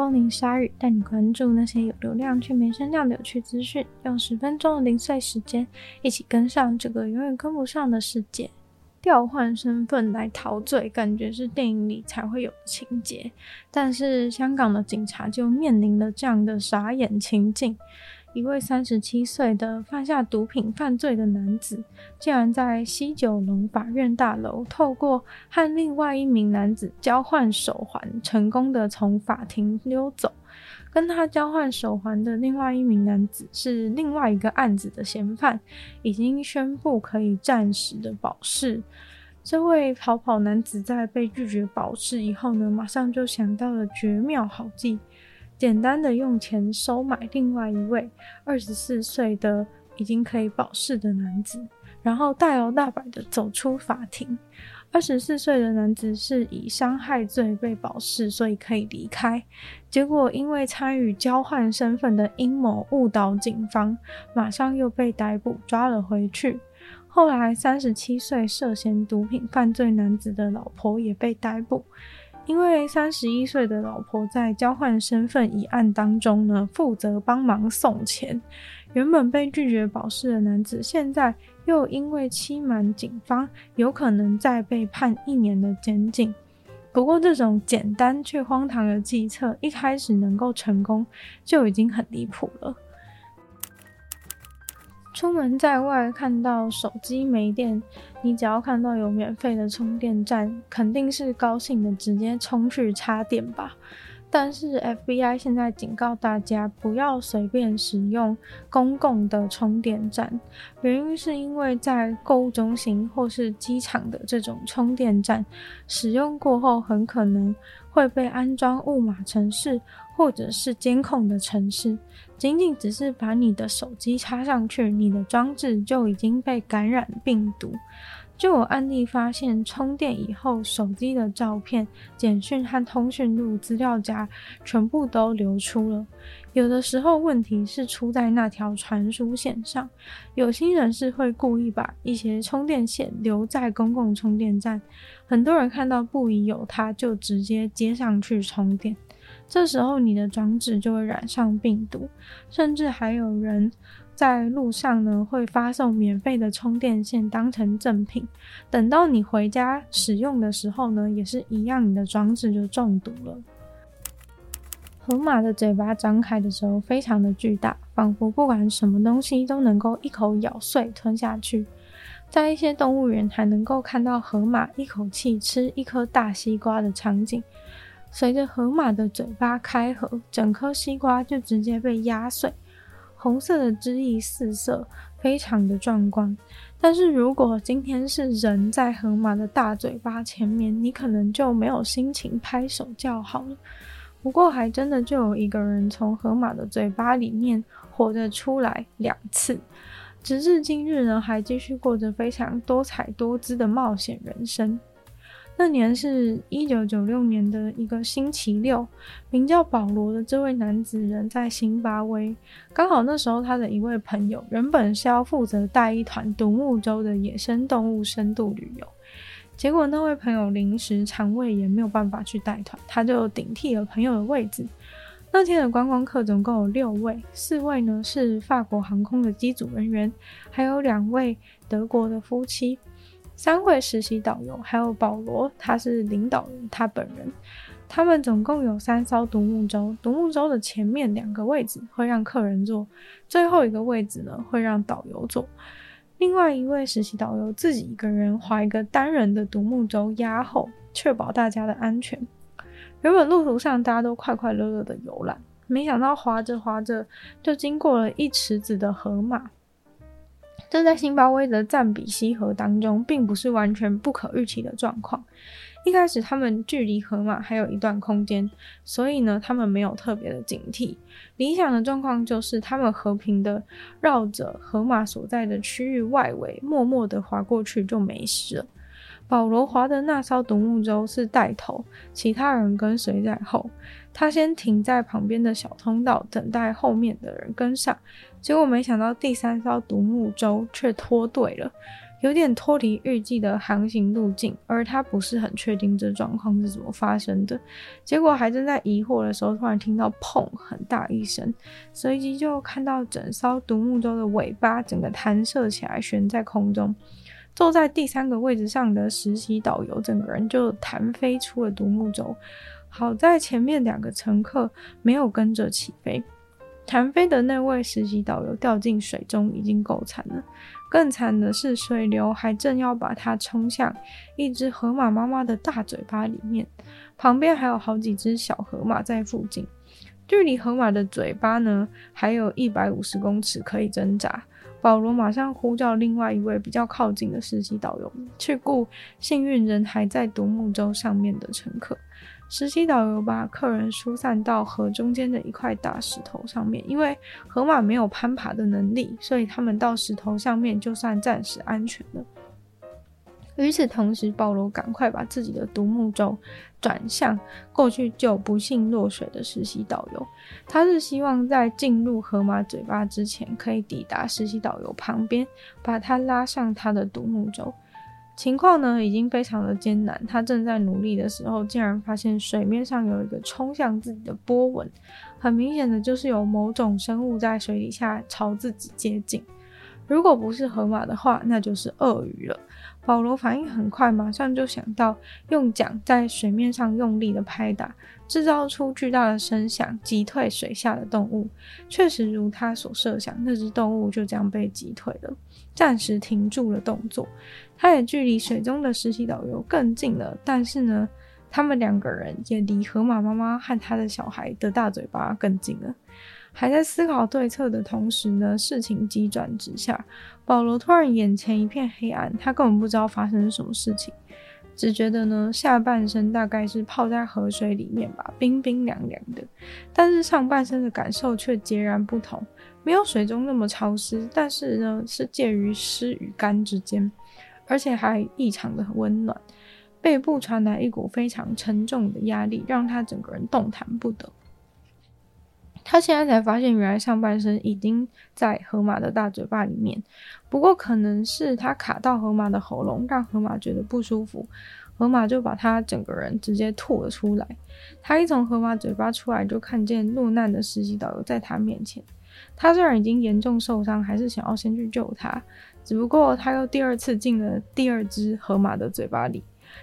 光临鲨鱼，带你关注那些有流量却没声量的有趣资讯。用十分钟的零碎时间，一起跟上这个永远跟不上的世界。调换身份来陶醉，感觉是电影里才会有的情节。但是香港的警察就面临了这样的傻眼情境。一位三十七岁的犯下毒品犯罪的男子，竟然在西九龙法院大楼透过和另外一名男子交换手环，成功的从法庭溜走。跟他交换手环的另外一名男子是另外一个案子的嫌犯，已经宣布可以暂时的保释。这位逃跑男子在被拒绝保释以后呢，马上就想到了绝妙好计。简单的用钱收买另外一位二十四岁的已经可以保释的男子，然后大摇大摆的走出法庭。二十四岁的男子是以伤害罪被保释，所以可以离开。结果因为参与交换身份的阴谋误导警方，马上又被逮捕抓了回去。后来三十七岁涉嫌毒品犯罪男子的老婆也被逮捕。因为三十一岁的老婆在交换身份一案当中呢，负责帮忙送钱。原本被拒绝保释的男子，现在又因为欺瞒警方，有可能再被判一年的监禁。不过，这种简单却荒唐的计策，一开始能够成功，就已经很离谱了。出门在外，看到手机没电，你只要看到有免费的充电站，肯定是高兴的，直接冲去插电吧。但是 FBI 现在警告大家，不要随便使用公共的充电站，原因是因为在购物中心或是机场的这种充电站使用过后，很可能会被安装误码程式或者是监控的城市，仅仅只是把你的手机插上去，你的装置就已经被感染病毒。就有案例发现，充电以后，手机的照片、简讯和通讯录资料夹全部都流出了。有的时候，问题是出在那条传输线上。有心人士会故意把一些充电线留在公共充电站，很多人看到不疑有他，就直接接上去充电。这时候，你的装置就会染上病毒，甚至还有人。在路上呢，会发送免费的充电线当成赠品，等到你回家使用的时候呢，也是一样，你的装置就中毒了。河马的嘴巴张开的时候非常的巨大，仿佛不管什么东西都能够一口咬碎吞下去。在一些动物园还能够看到河马一口气吃一颗大西瓜的场景。随着河马的嘴巴开合，整颗西瓜就直接被压碎。红色的汁液四射，非常的壮观。但是如果今天是人在河马的大嘴巴前面，你可能就没有心情拍手叫好了。不过还真的就有一个人从河马的嘴巴里面活着出来两次，直至今日呢，还继续过着非常多彩多姿的冒险人生。那年是一九九六年的一个星期六，名叫保罗的这位男子人在辛巴威，刚好那时候他的一位朋友原本是要负责带一团独木舟的野生动物深度旅游，结果那位朋友临时肠胃炎没有办法去带团，他就顶替了朋友的位置。那天的观光客总共有六位，四位呢是法国航空的机组人员，还有两位德国的夫妻。三位实习导游，还有保罗，他是领导人，他本人。他们总共有三艘独木舟，独木舟的前面两个位置会让客人坐，最后一个位置呢会让导游坐。另外一位实习导游自己一个人划一个单人的独木舟压后，确保大家的安全。原本路途上大家都快快乐乐的游览，没想到划着划着就经过了一池子的河马。这在辛巴威的赞比西河当中，并不是完全不可预期的状况。一开始他们距离河马还有一段空间，所以呢，他们没有特别的警惕。理想的状况就是他们和平的绕着河马所在的区域外围，默默的划过去就没事了。保罗划的那艘独木舟是带头，其他人跟随在后。他先停在旁边的小通道，等待后面的人跟上。结果没想到第三艘独木舟却脱队了，有点脱离预计的航行路径，而他不是很确定这状况是怎么发生的。结果还正在疑惑的时候，突然听到“砰”很大一声，随即就看到整艘独木舟的尾巴整个弹射起来，悬在空中。坐在第三个位置上的实习导游，整个人就弹飞出了独木舟。好在前面两个乘客没有跟着起飞。弹飞的那位实习导游掉进水中已经够惨了，更惨的是水流还正要把他冲向一只河马妈妈的大嘴巴里面，旁边还有好几只小河马在附近，距离河马的嘴巴呢，还有一百五十公尺可以挣扎。保罗马上呼叫另外一位比较靠近的实习导游，去顾幸运人还在独木舟上面的乘客。实习导游把客人疏散到河中间的一块大石头上面，因为河马没有攀爬的能力，所以他们到石头上面就算暂时安全了。与此同时，保罗赶快把自己的独木舟转向过去救不幸落水的实习导游。他是希望在进入河马嘴巴之前，可以抵达实习导游旁边，把他拉上他的独木舟。情况呢，已经非常的艰难。他正在努力的时候，竟然发现水面上有一个冲向自己的波纹，很明显的就是有某种生物在水底下朝自己接近。如果不是河马的话，那就是鳄鱼了。保罗反应很快，马上就想到用桨在水面上用力的拍打，制造出巨大的声响，击退水下的动物。确实如他所设想，那只动物就这样被击退了，暂时停住了动作。他也距离水中的实习导游更近了，但是呢，他们两个人也离河马妈妈和他的小孩的大嘴巴更近了。还在思考对策的同时呢，事情急转直下。保罗突然眼前一片黑暗，他根本不知道发生什么事情，只觉得呢下半身大概是泡在河水里面吧，冰冰凉凉的。但是上半身的感受却截然不同，没有水中那么潮湿，但是呢是介于湿与干之间，而且还异常的温暖。背部传来一股非常沉重的压力，让他整个人动弹不得。他现在才发现，原来上半身已经在河马的大嘴巴里面。不过，可能是他卡到河马的喉咙，让河马觉得不舒服，河马就把他整个人直接吐了出来。他一从河马嘴巴出来，就看见落难的实习导游在他面前。他虽然已经严重受伤，还是想要先去救他。只不过，他又第二次进了第二只河马的嘴巴里。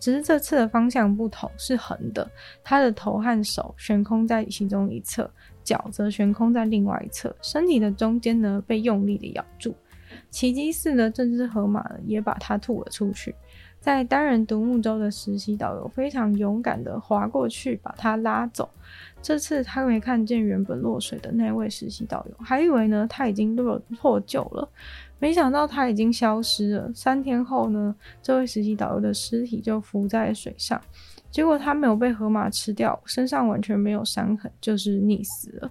只是这次的方向不同，是横的。他的头和手悬空在其中一侧，脚则悬空在另外一侧，身体的中间呢被用力的咬住。奇迹似的，这只河马也把它吐了出去。在单人独木舟的实习导游非常勇敢的划过去，把它拉走。这次他没看见原本落水的那位实习导游，还以为呢他已经落获救了。没想到他已经消失了。三天后呢，这位实习导游的尸体就浮在水上。结果他没有被河马吃掉，身上完全没有伤痕，就是溺死了。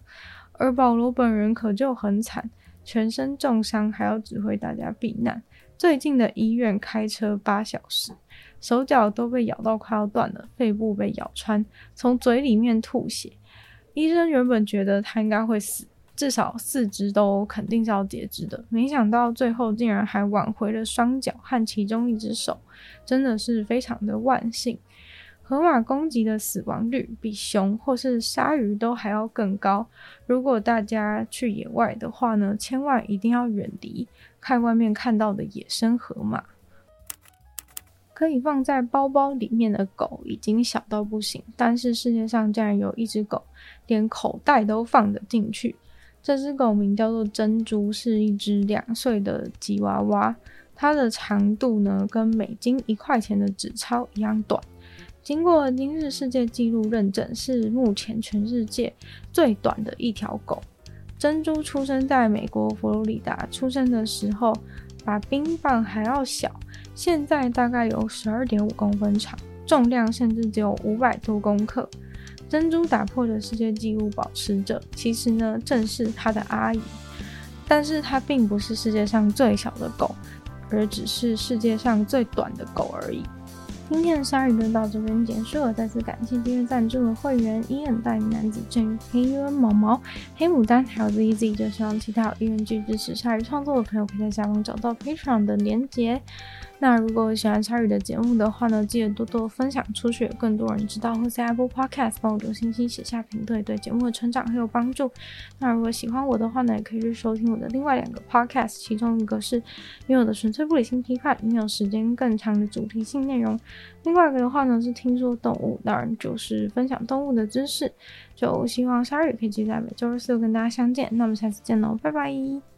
而保罗本人可就很惨，全身重伤，还要指挥大家避难。最近的医院开车八小时，手脚都被咬到快要断了，肺部被咬穿，从嘴里面吐血。医生原本觉得他应该会死。至少四肢都肯定是要截肢的，没想到最后竟然还挽回了双脚和其中一只手，真的是非常的万幸。河马攻击的死亡率比熊或是鲨鱼都还要更高。如果大家去野外的话呢，千万一定要远离看外面看到的野生河马。可以放在包包里面的狗已经小到不行，但是世界上竟然有一只狗连口袋都放得进去。这只狗名叫做珍珠，是一只两岁的吉娃娃。它的长度呢，跟美金一块钱的纸钞一样短。经过今日世界纪录认证，是目前全世界最短的一条狗。珍珠出生在美国佛罗里达，出生的时候，把冰棒还要小，现在大概有十二点五公分长，重量甚至只有五百多公克。珍珠打破的世界纪录保持者，其实呢正是它的阿姨，但是它并不是世界上最小的狗，而只是世界上最短的狗而已。今天的鲨鱼就到这边结束了，再次感谢订阅赞助的会员伊恩、大鱼男子、正黑渊毛毛、黑牡丹，还有 ZZ，就希望其他有意愿支持鲨鱼创作的朋友可以在下方找到 Patreon 的连接。那如果喜欢鲨鱼的节目的话呢，记得多多分享出去，更多人知道，或在 Apple Podcast 帮我留星星、写下评论，对节目的成长很有帮助。那如果喜欢我的话呢，也可以去收听我的另外两个 Podcast，其中一个是女友的纯粹不理性批判，没有时间更长的主题性内容；另外一个的话呢是听说动物，当然就是分享动物的知识。就希望鲨鱼可以继续在每周日四跟大家相见，那我们下次见喽，拜拜。